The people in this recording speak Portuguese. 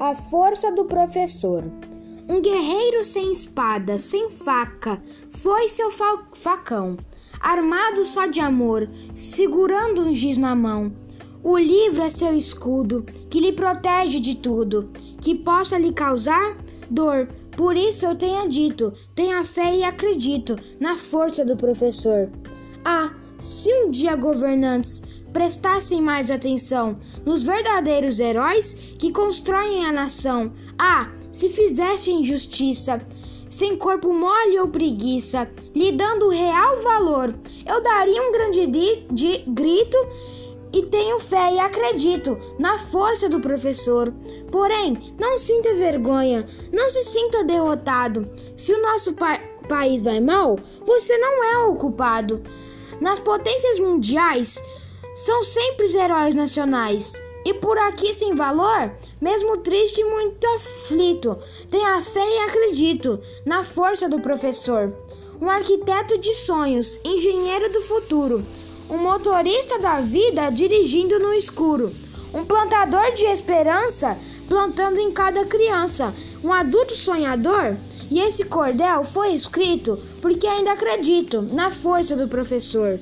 A força do professor. Um guerreiro sem espada, sem faca, foi seu fa facão, armado só de amor, segurando um giz na mão. O livro é seu escudo, que lhe protege de tudo, que possa lhe causar dor. Por isso eu tenho dito: tenha fé e acredito na força do professor. Ah, se um dia governantes prestassem mais atenção nos verdadeiros heróis que constroem a nação. Ah, se fizessem justiça, sem corpo mole ou preguiça, lhe dando real valor, eu daria um grande de, grito e tenho fé e acredito na força do professor. Porém, não sinta vergonha, não se sinta derrotado. Se o nosso pa país vai mal, você não é o culpado. Nas potências mundiais, são sempre os heróis nacionais. E por aqui sem valor, mesmo triste e muito aflito, tenho fé e acredito na força do professor. Um arquiteto de sonhos, engenheiro do futuro, um motorista da vida dirigindo no escuro, um plantador de esperança plantando em cada criança, um adulto sonhador. E esse cordel foi escrito porque ainda acredito na força do professor.